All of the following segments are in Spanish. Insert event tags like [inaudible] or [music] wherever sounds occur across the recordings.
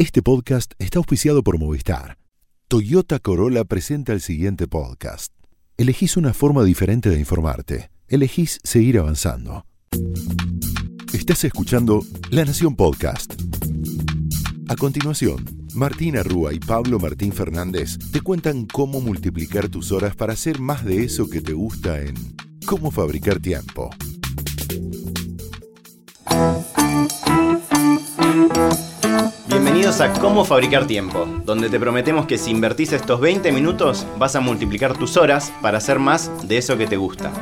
Este podcast está auspiciado por Movistar. Toyota Corolla presenta el siguiente podcast. Elegís una forma diferente de informarte. Elegís seguir avanzando. Estás escuchando La Nación Podcast. A continuación, Martina Rúa y Pablo Martín Fernández te cuentan cómo multiplicar tus horas para hacer más de eso que te gusta en Cómo fabricar tiempo. Bienvenidos a Cómo Fabricar Tiempo, donde te prometemos que si invertís estos 20 minutos vas a multiplicar tus horas para hacer más de eso que te gusta.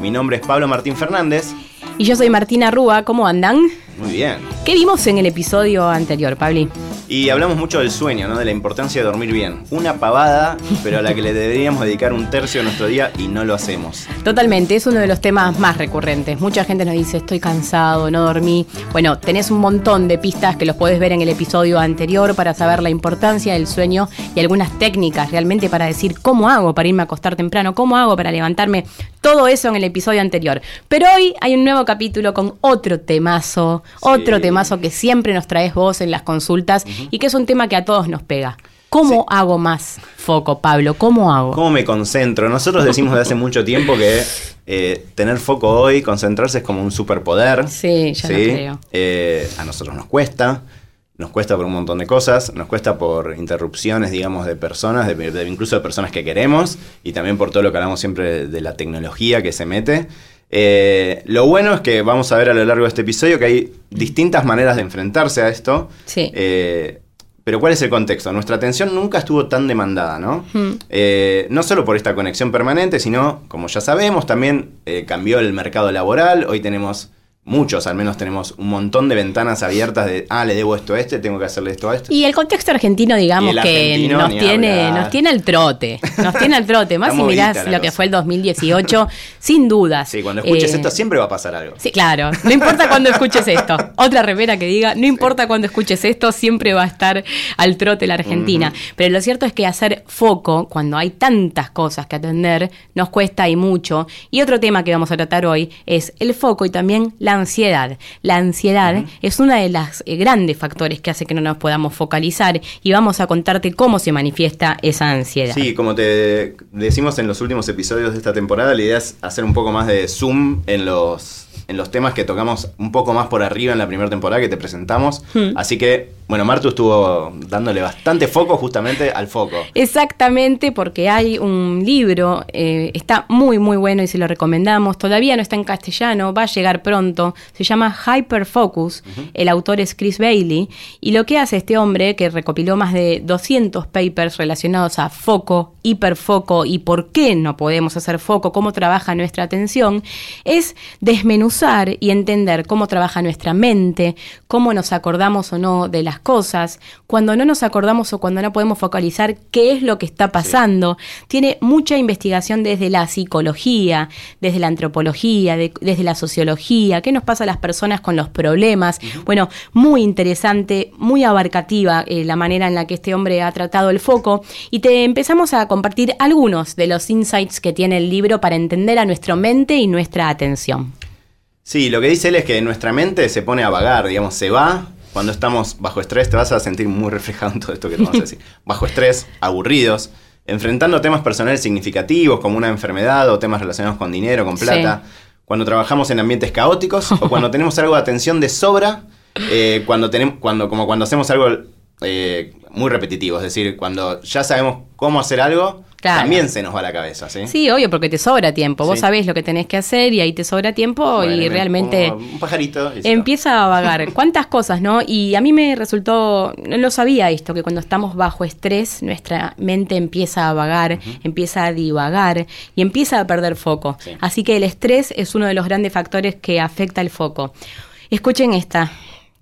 Mi nombre es Pablo Martín Fernández. Y yo soy Martina Rúa, ¿cómo andan? Muy bien. ¿Qué vimos en el episodio anterior, Pabli? Y hablamos mucho del sueño, ¿no? De la importancia de dormir bien. Una pavada, pero a la que le deberíamos dedicar un tercio de nuestro día y no lo hacemos. Totalmente, es uno de los temas más recurrentes. Mucha gente nos dice, estoy cansado, no dormí. Bueno, tenés un montón de pistas que los podés ver en el episodio anterior para saber la importancia del sueño y algunas técnicas realmente para decir cómo hago para irme a acostar temprano, cómo hago para levantarme. Todo eso en el episodio anterior. Pero hoy hay un nuevo capítulo con otro temazo, otro temazo que siempre nos traes vos en las consultas y que es un tema que a todos nos pega. ¿Cómo hago más foco, Pablo? ¿Cómo hago? ¿Cómo me concentro? Nosotros decimos desde hace mucho tiempo que eh, tener foco hoy, concentrarse es como un superpoder. Sí, ya lo creo. Eh, a nosotros nos cuesta. Nos cuesta por un montón de cosas, nos cuesta por interrupciones, digamos, de personas, de, incluso de personas que queremos, y también por todo lo que hablamos siempre de, la tecnología que se mete. Eh, lo bueno es que vamos a ver a lo largo de este episodio que hay distintas maneras de enfrentarse a esto. Sí. Pero ¿cuál es el contexto? Nuestra atención nunca estuvo tan demandada, ¿no? Eh, no solo por esta conexión permanente, sino, como ya sabemos, también eh, cambió el mercado laboral. Hoy tenemos muchos, al menos tenemos un montón de ventanas abiertas de, ah, le debo esto a este, tengo que hacerle esto a este. Y el contexto argentino, digamos, que nos tiene, nos tiene al trote, nos tiene al trote, [laughs] más si mirás lo que fue el 2018, [laughs] sin dudas. Sí, cuando escuches eh, esto siempre va a pasar algo. Sí, claro, no importa cuando escuches esto. [laughs] Otra remera que diga, no importa cuando escuches esto, siempre va a estar al trote la Argentina. Pero lo cierto es que hacer foco, cuando hay tantas cosas que atender, nos cuesta y mucho. Y otro tema que vamos a tratar hoy es el foco y también la ansiedad. La ansiedad es uno de los eh, grandes factores que hace que no nos podamos focalizar y vamos a contarte cómo se manifiesta esa ansiedad. Sí, como te decimos en los últimos episodios de esta temporada, la idea es hacer un poco más de zoom en los en los temas que tocamos un poco más por arriba en la primera temporada que te presentamos. Así que, bueno, Martu estuvo dándole bastante foco justamente al foco. Exactamente, porque hay un libro, eh, está muy, muy bueno y se lo recomendamos. Todavía no está en castellano, va a llegar pronto. Se llama Hyperfocus. El autor es Chris Bailey. Y lo que hace este hombre, que recopiló más de 200 papers relacionados a foco, hiperfoco y por qué no podemos hacer foco, cómo trabaja nuestra atención, es desmenuzar y entender cómo trabaja nuestra mente, cómo nos acordamos o no de las cosas, cuando no nos acordamos o cuando no podemos focalizar qué es lo que está pasando. Tiene mucha investigación desde la psicología, desde la antropología, desde la sociología, qué nos pasa a las personas con los problemas. Bueno, muy interesante, muy abarcativa eh, la manera en la que este hombre ha tratado el foco y te empezamos a compartir algunos de los insights que tiene el libro para entender a nuestra mente y nuestra atención. Sí, lo que dice él es que nuestra mente se pone a vagar, digamos, se va. Cuando estamos bajo estrés, te vas a sentir muy reflejado en todo esto que te vamos a decir. [laughs] Bajo estrés, aburridos, enfrentando temas personales significativos como una enfermedad o temas relacionados con dinero, con plata. Cuando trabajamos en ambientes caóticos o cuando [laughs] tenemos algo de atención de sobra, eh, cuando tenemos, cuando, como cuando hacemos algo eh, muy repetitivo, es decir, cuando ya sabemos cómo hacer algo, también se nos va la cabeza, ¿sí? Sí, obvio, porque te sobra tiempo. Vos sabés lo que tenés que hacer y ahí te sobra tiempo y realmente. Un pajarito. empieza a vagar. [laughs] ¿Cuántas cosas, no? Y a mí me resultó. No lo sabía esto, que cuando estamos bajo estrés, nuestra mente empieza a vagar, empieza a divagar y empieza a perder foco. Así que el estrés es uno de los grandes factores que afecta el foco. Escuchen esta.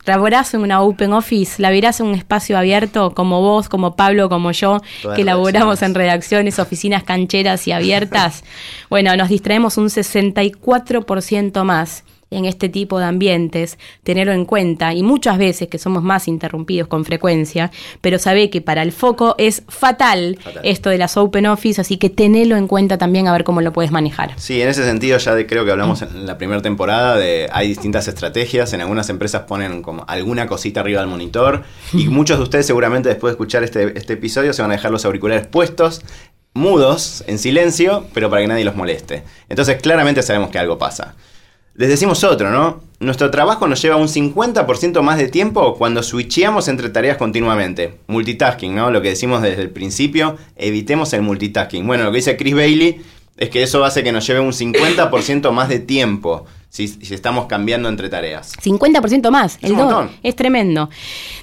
Laborás en una open office, la verás en un espacio abierto como vos, como Pablo, como yo, que laboramos en redacciones, oficinas cancheras y abiertas. [laughs] bueno, nos distraemos un 64% más en este tipo de ambientes, tenerlo en cuenta y muchas veces que somos más interrumpidos con frecuencia, pero sabe que para el foco es fatal, Fatal. esto de las Open Office, así que tenelo en cuenta también a ver cómo lo puedes manejar. Sí, en ese sentido ya de- creo que hablamos en la primera temporada de hay distintas estrategias. En algunas empresas ponen como alguna cosita arriba del monitor y [laughs] muchos de ustedes seguramente después de escuchar este, este episodio se van a dejar los auriculares puestos, mudos, en silencio, pero para que nadie los moleste. Entonces claramente sabemos que algo pasa. Les decimos otro, ¿no? Nuestro trabajo nos lleva un 50% más de tiempo cuando switcheamos entre tareas continuamente. Multitasking, ¿no? Lo que decimos desde el principio, evitemos el multitasking. Bueno, lo que dice Chris Bailey es que eso hace que nos lleve un 50% más de tiempo si, si estamos cambiando entre tareas. 50% más, Es un montón. Es tremendo.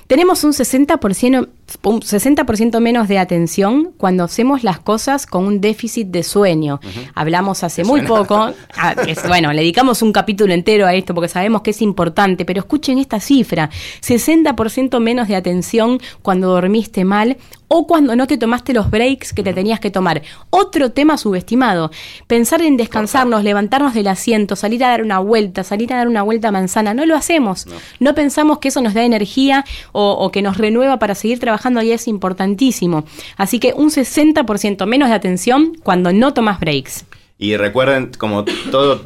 Tenemos un 60%, un 60% menos de atención cuando hacemos las cosas con un déficit de sueño. Hablamos hace ¿Te muy suena? poco, ah, es- bueno, le dedicamos un capítulo entero a esto porque sabemos que es importante, pero escuchen esta cifra, 60% menos de atención cuando dormiste mal o cuando no te tomaste los breaks que te tenías que tomar. Otro tema subestimado, pensar en descansarnos, levantarnos del asiento, salir a dar una vuelta, salir a dar una vuelta a manzana, no lo hacemos. No, pensamos que eso nos da energía o, o que nos renueva para seguir trabajando y es importantísimo. Así que un 60% menos de atención cuando no tomas breaks. Y recuerden, como todo,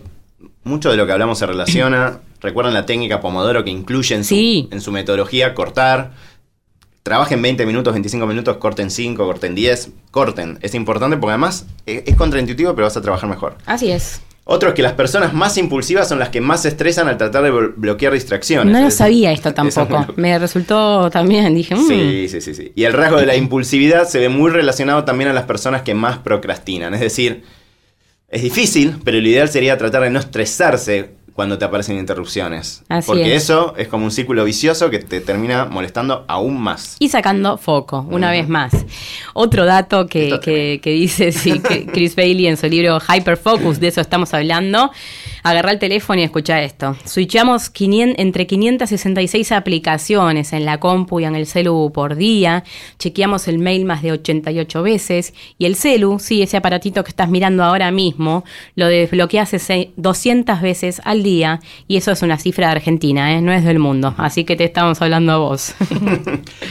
mucho de lo que hablamos se relaciona. Recuerden la técnica Pomodoro que incluye en su, Sí. en su metodología cortar. Trabajen 20 minutos, 25 minutos, corten 5, corten 10, corten. Es importante porque además eh, es contraintuitivo, pero vas a trabajar mejor. Así es. Otro es que las personas más impulsivas son las que más se estresan al tratar de blo- bloquear distracciones. No lo sabía [laughs] esto tampoco. Me resultó también, dije, mm, Sí, sí, sí, sí. Y el rasgo de la impulsividad se ve muy relacionado también a las personas que más procrastinan. Es decir, es difícil, pero lo ideal sería tratar de no estresarse cuando te aparecen interrupciones. Así porque es. eso es como un círculo vicioso que te termina molestando aún más. y sacando foco, una vez más. Otro dato que, que- que dice sí, que [laughs] Chris Bailey en su libro Hyperfocus, de eso estamos hablando. Agarra el teléfono y escucha esto. Switchamos 500 entre 566 aplicaciones en la compu y en el celu por día. Chequeamos el mail más de 88 veces. Y el celu, sí, ese aparatito que estás mirando ahora mismo, lo desbloqueas ese 200 veces al día. Y eso es una cifra de Argentina, ¿eh? no es del mundo. Así que te estamos hablando a vos. [laughs]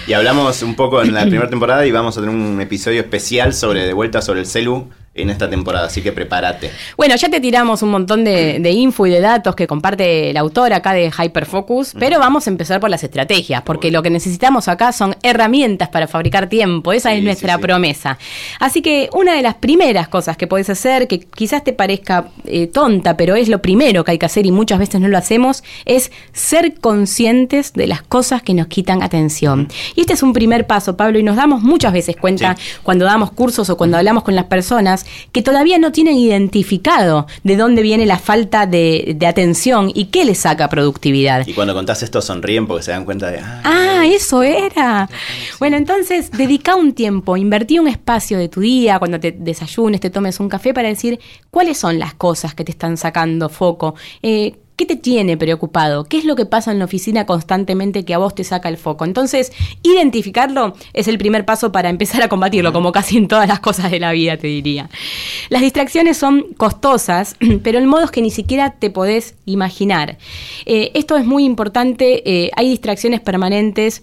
Y hablamos un poco en la [clears throat] primera temporada y vamos a tener un episodio especial sobre de vuelta sobre el celu en esta temporada, así que prepárate. Bueno, ya te tiramos un montón de, de info y de datos que comparte el autor acá de Hyperfocus, pero vamos a empezar por las estrategias, porque lo que necesitamos acá son herramientas para fabricar tiempo, esa Sí, es nuestra sí, sí. promesa. Así que una de las primeras cosas que puedes hacer, que quizás te parezca eh, tonta, pero es lo primero que hay que hacer y muchas veces no lo hacemos, es ser conscientes de las cosas que nos quitan atención. Y este es un primer paso, Pablo, y nos damos muchas veces cuenta cuando damos cursos o cuando hablamos con las personas que todavía no tienen identificado de dónde viene la falta de, de atención y qué les saca productividad. Y cuando contás esto sonríen porque se dan cuenta de... Ah, Ah, eso era. Bueno, entonces dedica un tiempo, invertí un espacio de tu día, cuando te desayunes, te tomes un café para decir cuáles son las cosas que te están sacando foco. Eh, ¿Qué te tiene preocupado? ¿Qué es lo que pasa en la oficina constantemente que a vos te saca el foco? Entonces, identificarlo es el primer paso para empezar a combatirlo, como casi en todas las cosas de la vida, te diría. Las distracciones son costosas, [clears throat] pero en modos que ni siquiera te podés imaginar. Eh, esto es muy importante, eh, hay distracciones permanentes.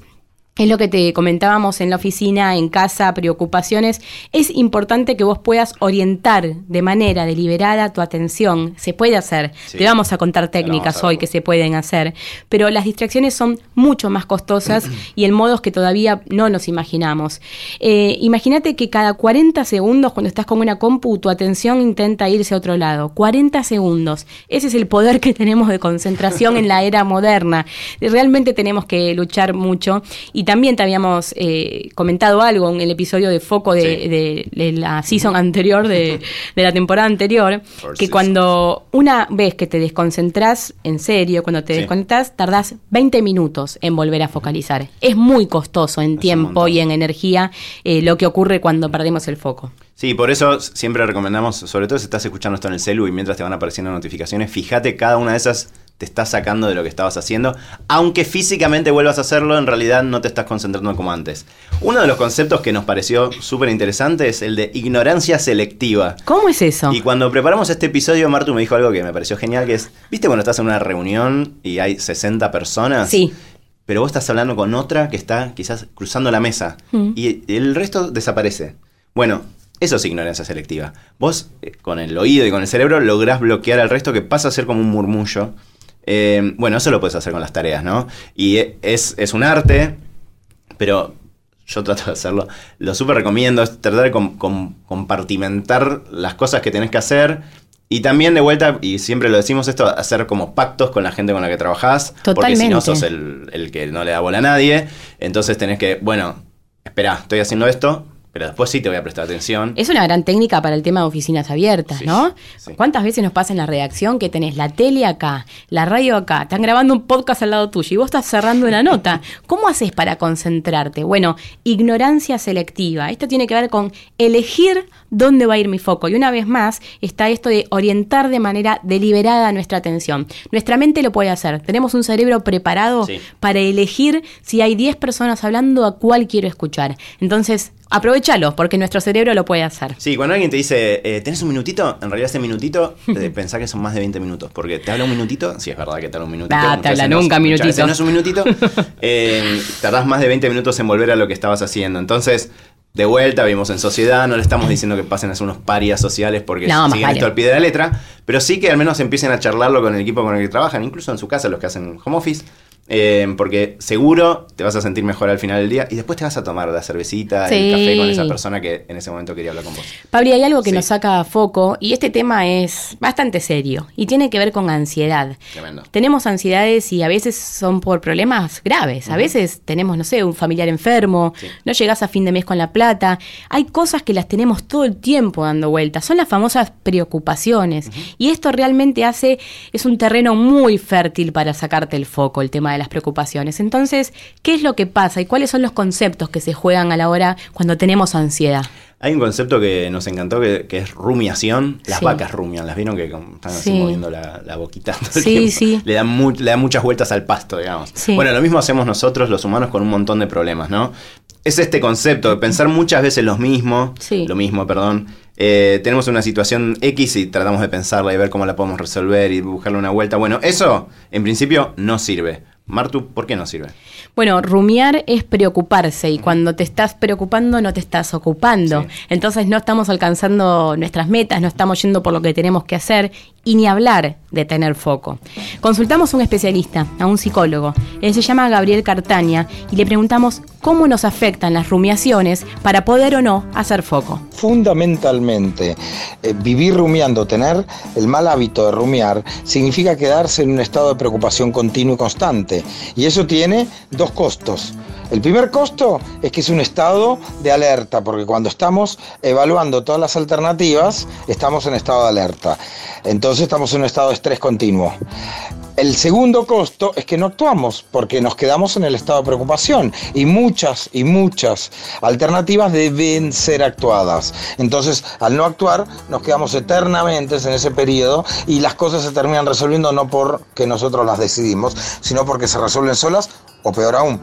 Es lo que te comentábamos en la oficina, en casa, preocupaciones. Es importante que vos puedas orientar de manera deliberada tu atención. Se puede hacer. Sí. Te vamos a contar técnicas a hoy que se pueden hacer. Pero las distracciones son mucho más costosas [clears throat] y en modos que todavía no nos imaginamos. Eh, Imagínate que cada 40 segundos, cuando estás con una compu, tu atención intenta irse a otro lado. 40 segundos. Ese es el poder que tenemos de concentración en la era moderna. Realmente tenemos que luchar mucho. Y también te habíamos eh, comentado algo en el episodio de foco de, Sí. de- de la season anterior, de, de la temporada anterior, [laughs] que seasons. cuando una vez que te desconcentrás, en serio, cuando te Sí. desconectás, tardás 20 minutos en volver a focalizar. Es muy costoso en tiempo y en energía eh, lo que ocurre cuando perdemos el foco. Sí, por eso siempre recomendamos, sobre todo si estás escuchando esto en el celu y mientras te van apareciendo notificaciones, fíjate cada una de esas te está sacando de lo que estabas haciendo. Aunque físicamente vuelvas a hacerlo, en realidad no te estás concentrando como antes. Uno de los conceptos que nos pareció súper interesante es el de ignorancia selectiva. ¿Cómo es eso? Y cuando preparamos este episodio, Martu me dijo algo que me pareció genial, que es, ¿viste cuando estás en una reunión y hay 60 personas? Sí. Pero vos estás hablando con otra que está quizás cruzando la mesa Mm. y el resto desaparece. Bueno, eso es ignorancia selectiva. Vos, eh, con el oído y con el cerebro, lográs bloquear al resto que pasa a ser como un murmullo. Eh, bueno, eso lo puedes hacer con las tareas, ¿no? Y es, es un arte, pero yo trato de hacerlo. Lo súper recomiendo, es tratar de com- com- compartimentar las cosas que tenés que hacer. Y también de vuelta, y siempre lo decimos esto, hacer como pactos con la gente con la que trabajás. Porque si no Totalmente. sos el, el que no le da bola a nadie. Entonces tenés que, bueno, espera, estoy haciendo esto, pero después sí te voy a prestar atención. Es una gran técnica para el tema de oficinas abiertas, Sí, ¿no? sí. ¿Cuántas veces nos pasa en la redacción que tenés la tele acá, la radio acá, están grabando un podcast al lado tuyo y vos estás cerrando una nota? [laughs] ¿Cómo haces para concentrarte? Bueno, ignorancia selectiva. Esto tiene que ver con elegir dónde va a ir mi foco. Y una vez más está esto de orientar de manera deliberada nuestra atención. Nuestra mente lo puede hacer. Tenemos un cerebro preparado Sí. para elegir si hay 10 personas hablando a cuál quiero escuchar. Entonces, aprovechalo, porque nuestro cerebro lo puede hacer. Sí, cuando alguien te dice, eh, ¿tenés un minutito? En realidad ese minutito, eh, [laughs] pensá que son más de 20 minutos. Porque te habla un minutito, sí es verdad que te habla un minutito. Ah, te habla no- nunca muchas minutito. veces no es un minutito. [laughs] eh, tardás más de 20 minutos en volver a lo que estabas haciendo. Entonces, de vuelta, vimos en sociedad, no le estamos diciendo que pasen a ser unos parias sociales porque No, siguen vale. esto al pie de la letra, pero sí que al menos empiecen a charlarlo con el equipo con el que trabajan, incluso en su casa, los que hacen home office. Eh, porque seguro te vas a sentir mejor al final del día y después te vas a tomar la cervecita, el Sí. café con esa persona que en ese momento quería hablar con vos. Pablo, hay algo que Sí. nos saca a foco y este tema es bastante serio y tiene que ver con ansiedad. Tremendo. Tenemos ansiedades y a veces son por problemas graves. A veces tenemos, no sé, un familiar enfermo, Sí. no llegás a fin de mes con la plata. Hay cosas que las tenemos todo el tiempo dando vueltas. Son las famosas preocupaciones. Y esto realmente hace, es un terreno muy fértil para sacarte el foco, el tema de las preocupaciones. Entonces, ¿qué es lo que pasa y cuáles son los conceptos que se juegan a la hora cuando tenemos ansiedad? Hay un concepto que nos encantó que, que es rumiación. Las Sí. vacas rumian, las vieron que están así Sí. moviendo la, la boquita todo el Sí, tiempo? sí. Le dan, mu- le dan muchas vueltas al pasto, digamos. Sí. Bueno, lo mismo hacemos nosotros los humanos con un montón de problemas, ¿no? Es este concepto de pensar muchas veces lo mismo, Sí. lo mismo, perdón. Eh, tenemos una situación X y tratamos de pensarla y ver cómo la podemos resolver y buscarle una vuelta. Bueno, eso en principio no sirve. Martu, ¿por qué no sirve? Bueno, rumiar es preocuparse y cuando te estás preocupando no te estás ocupando. Sí. Entonces no estamos alcanzando nuestras metas, no estamos yendo por lo que tenemos que hacer y ni hablar de tener foco. Consultamos a un especialista, a un psicólogo. Él se llama Gabriel Cartaña y le preguntamos cómo nos afectan las rumiaciones para poder o no hacer foco. Fundamentalmente, eh, vivir rumiando, tener el mal hábito de rumiar, significa quedarse en un estado de preocupación continuo y constante. Y eso tiene dos costos. El primer costo es que es un estado de alerta, porque cuando estamos evaluando todas las alternativas, estamos en estado de alerta. Entonces estamos en un estado de estrés continuo. El segundo costo es que no actuamos porque nos quedamos en el estado de preocupación y muchas y muchas alternativas deben ser actuadas. Entonces, al no actuar, nos quedamos eternamente en ese periodo y las cosas se terminan resolviendo no porque nosotros las decidimos, sino porque se resuelven solas o peor aún,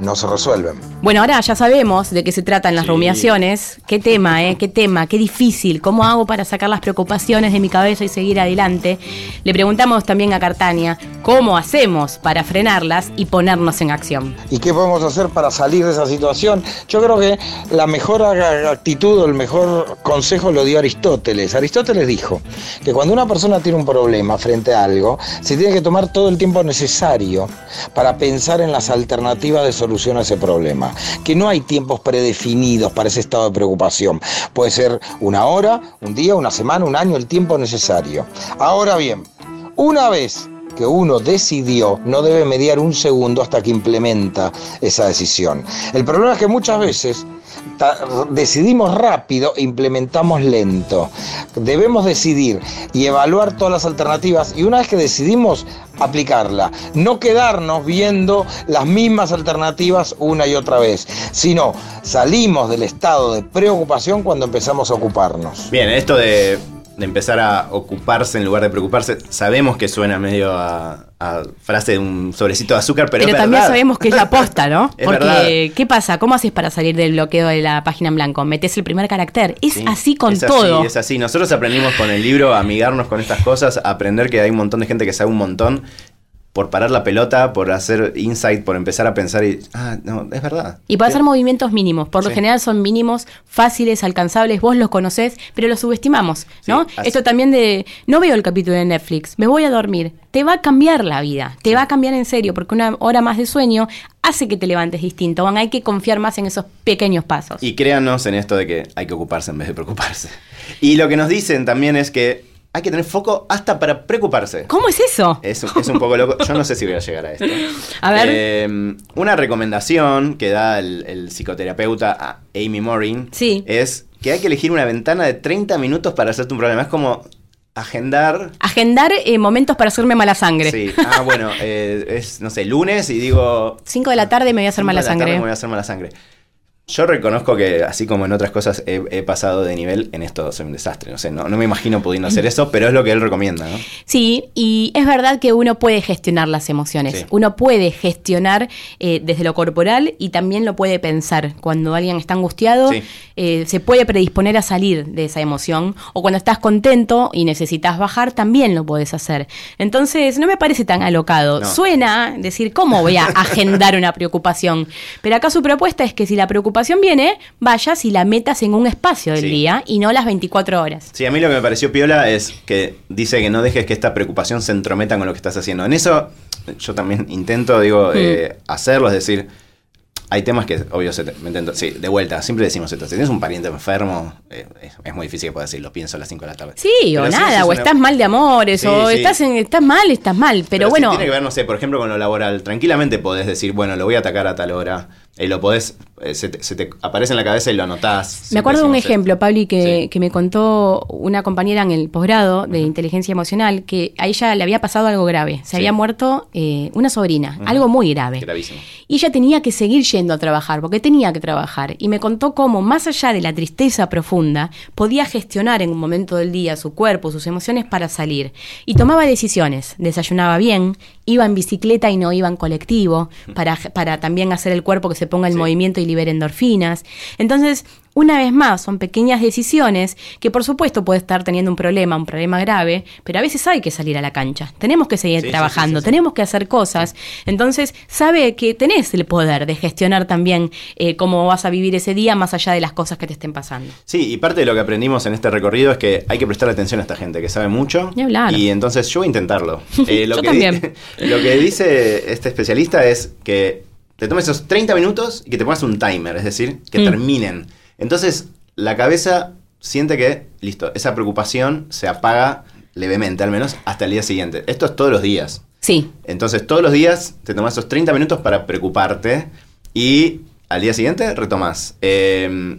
no se resuelven. Bueno, ahora ya sabemos de qué se tratan las Sí. rumiaciones. Qué tema, ¿eh? Qué tema, qué difícil. ¿Cómo hago para sacar las preocupaciones de mi cabeza y seguir adelante? Le preguntamos también a Cartania cómo hacemos para frenarlas y ponernos en acción. ¿Y qué podemos hacer para salir de esa situación? Yo creo que la mejor actitud o el mejor consejo lo dio Aristóteles. Aristóteles dijo que cuando una persona tiene un problema frente a algo, se tiene que tomar todo el tiempo necesario para pensar en las alternativas de solución a ese problema. Que no hay tiempos predefinidos para ese estado de preocupación. Puede ser una hora, un día, una semana, un año, el tiempo necesario. Ahora bien, una vez que uno decidió, no debe mediar un segundo hasta que implementa esa decisión. El problema es que muchas veces decidimos rápido e implementamos lento. Debemos decidir y evaluar todas las alternativas y una vez que decidimos aplicarla, no quedarnos viendo las mismas alternativas una y otra vez, sino salimos del estado de preocupación cuando empezamos a ocuparnos. Bien, esto de de empezar a ocuparse en lugar de preocuparse. Sabemos que suena medio a, a frase de un sobrecito de azúcar, pero, Pero es también verdad. sabemos que es la posta, ¿no? [laughs] Es Porque, verdad. ¿qué pasa? ¿Cómo haces para salir del bloqueo de la página en blanco? Metes el primer carácter. Es Sí, así con es todo. Así, es así. Nosotros aprendimos con el libro a amigarnos con estas cosas, a aprender que hay un montón de gente que sabe un montón por parar la pelota, por hacer insight, por empezar a pensar y. Ah, no, es verdad. Y para Sí. hacer movimientos mínimos. Por lo Sí. general son mínimos, fáciles, alcanzables, vos los conocés, pero los subestimamos, ¿no? Esto también de, no veo el capítulo de Netflix, me voy a dormir. Te va a cambiar la vida, te va a cambiar en serio, porque una hora más de sueño hace que te levantes distinto. Van, hay que confiar más en esos pequeños pasos. Y créanos en esto de que hay que ocuparse en vez de preocuparse. Y lo que nos dicen también es que hay que tener foco hasta para preocuparse. ¿Cómo es eso? Es, es un poco loco. Yo no sé si voy a llegar a esto. [laughs] A ver. Eh, una recomendación que da el, el psicoterapeuta Amy Morin Sí. es que hay que elegir una ventana de 30 minutos para hacerte un problema. Es como agendar. Agendar eh, momentos para hacerme mala sangre. Sí. Ah, bueno, eh, es, no sé, lunes y digo. 5 de la tarde me voy a hacer cinco mala de la tarde. Me voy a hacer mala sangre. Yo reconozco que, así como en otras cosas, he, he pasado de nivel. En esto soy un desastre. No sé, no, no me imagino pudiendo hacer eso, pero es lo que él recomienda, ¿no? Sí, y es verdad que uno puede gestionar las emociones. Sí. Uno puede gestionar eh, desde lo corporal y también lo puede pensar. Cuando alguien está angustiado, Sí. eh, se puede predisponer a salir de esa emoción. O cuando estás contento y necesitas bajar, también lo puedes hacer. Entonces, no me parece tan alocado. No. Suena decir, ¿cómo voy a agendar una preocupación? Pero acá su propuesta es que si la preocupación viene, vayas y la metas en un espacio del Sí. día y no las 24 horas. Sí, a mí lo que me pareció piola es que dice que no dejes que esta preocupación se entrometa con lo que estás haciendo. En eso yo también intento, digo, eh, hacerlo, es decir, hay temas que, obvio, se te- me intento, sí, de vuelta, siempre decimos esto, si tienes un pariente enfermo, eh, es, es muy difícil que puedas decir, lo pienso a las 5 de la tarde. Sí, Pero o nada, es o una- estás mal de amores, Sí, o sí. estás en, estás mal, estás mal. Pero, bueno, tiene que ver, no sé, por ejemplo, con lo laboral. Tranquilamente podés decir, bueno, lo voy a atacar a tal hora. Y lo podés, eh, se, te, se te aparece en la cabeza y lo anotás. me acuerdo de un ejemplo, Pabli, que, Sí. que me contó una compañera en el posgrado de inteligencia emocional, que a ella le había pasado algo grave. Se Sí. había muerto eh, una sobrina, algo muy grave. Gravísimo. Y ella tenía que seguir yendo a trabajar, porque tenía que trabajar. Y me contó cómo, más allá de la tristeza profunda, podía gestionar en un momento del día su cuerpo, sus emociones para salir. Y tomaba decisiones. Desayunaba bien, iba en bicicleta y no iba en colectivo, para, para también hacer el cuerpo que se ponga en Sí. movimiento y libere endorfinas. Entonces, una vez más, son pequeñas decisiones que por supuesto puede estar teniendo un problema, un problema grave, pero a veces hay que salir a la cancha. Tenemos que seguir Sí, trabajando, sí, sí, sí. tenemos que hacer cosas. Entonces, sabe que tenés el poder de gestionar también eh, cómo vas a vivir ese día más allá de las cosas que te estén pasando. Sí, y parte de lo que aprendimos en este recorrido es que hay que prestar atención a esta gente que sabe mucho. Ni hablar. Y entonces yo voy a intentarlo. [laughs] Eh, lo Yo que también. [laughs] lo que dice este especialista es que te tomes esos 30 minutos y que te pongas un timer, es decir, que Mm. terminen. Entonces, la cabeza siente que, listo, esa preocupación se apaga levemente, al menos hasta el día siguiente. Esto es todos los días. Sí, Entonces, todos los días te tomas esos 30 minutos para preocuparte y al día siguiente retomas. Eh,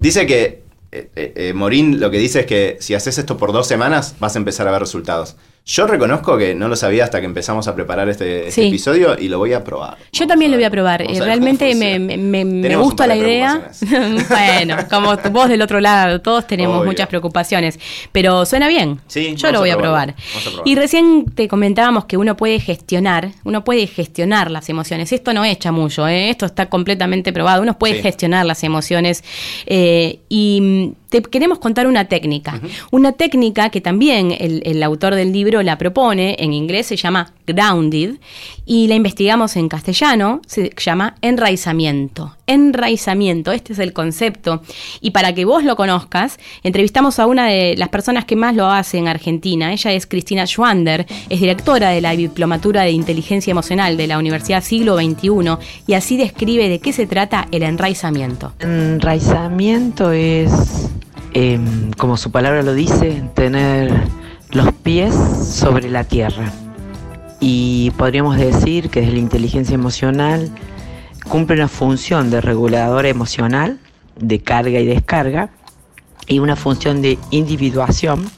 dice que eh, eh, eh, Morín lo que dice es que si haces esto por dos semanas vas a empezar a ver resultados. Yo reconozco que no lo sabía hasta que empezamos a preparar este, este Sí. episodio y lo voy a probar. yo Vamos también lo voy a probar. Eh, a Realmente me, me- me gusta la de idea. [laughs] [laughs] bueno, como vos del otro lado, todos tenemos Obvio. muchas preocupaciones, pero suena bien. Sí, yo lo a voy a probarlo, probar. a probarlo. Y recién te comentábamos que uno puede gestionar, uno puede gestionar las emociones. Esto no es chamullo, ¿eh? esto está completamente probado. Uno puede Sí. gestionar las emociones eh, y mm, te queremos contar una técnica. Una técnica que también el, el autor del libro la propone, en inglés se llama Grounded, y la investigamos en castellano, se llama enraizamiento. Enraizamiento, este es el concepto. Y para que vos lo conozcas, entrevistamos a una de las personas que más lo hace en Argentina. Ella es Cristina Schwander, es directora de la Diplomatura de Inteligencia Emocional de la Universidad Siglo XXI, y así describe de qué se trata el enraizamiento. Enraizamiento es, em, como su palabra lo dice, tener los pies sobre la tierra. Y podríamos decir que desde la inteligencia emocional cumple una función de regulador emocional, de carga y descarga, y una función de individuación,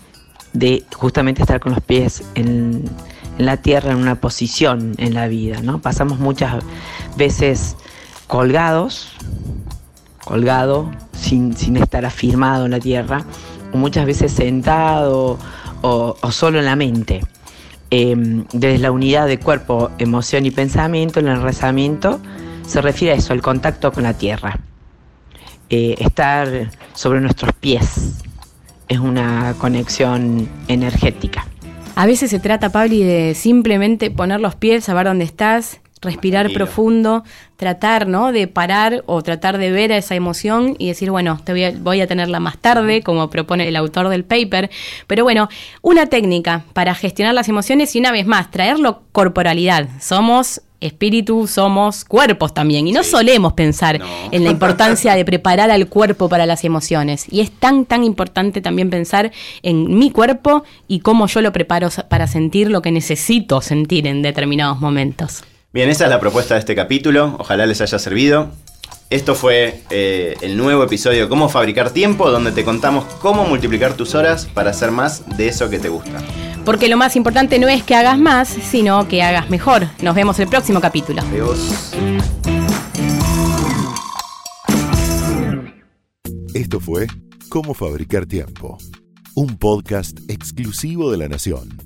de justamente estar con los pies en, la tierra, en una posición en la vida. ¿no? Pasamos muchas veces colgados, colgado, sin, sin estar afirmado en la tierra, muchas veces sentado o, solo en la mente. Em, desde la unidad de cuerpo, emoción y pensamiento, el enraizamiento se refiere a eso, al contacto con la tierra. Eh, estar sobre nuestros pies es una conexión energética. A veces se trata, Pabli, de simplemente poner los pies, saber dónde estás, respirar profundo, tratar, ¿no? De parar o tratar de ver a esa emoción y decir, bueno, te voy a, voy a tenerla más tarde, como propone el autor del paper. Pero bueno, una técnica para gestionar las emociones y una vez más, traerlo corporalidad. Somos espíritu, somos cuerpos también. Y no solemos pensar en la importancia de preparar al cuerpo para las emociones. Y es tan, tan importante también pensar en mi cuerpo y cómo yo lo preparo para sentir lo que necesito sentir en determinados momentos. Bien, esa es la propuesta de este capítulo. Ojalá les haya servido. Esto fue eh, el nuevo episodio de Cómo Fabricar Tiempo, donde te contamos cómo multiplicar tus horas para hacer más de eso que te gusta. Porque lo más importante no es que hagas más, sino que hagas mejor. Nos vemos el próximo capítulo. Adiós. Esto fue Cómo Fabricar Tiempo, un podcast exclusivo de La Nación.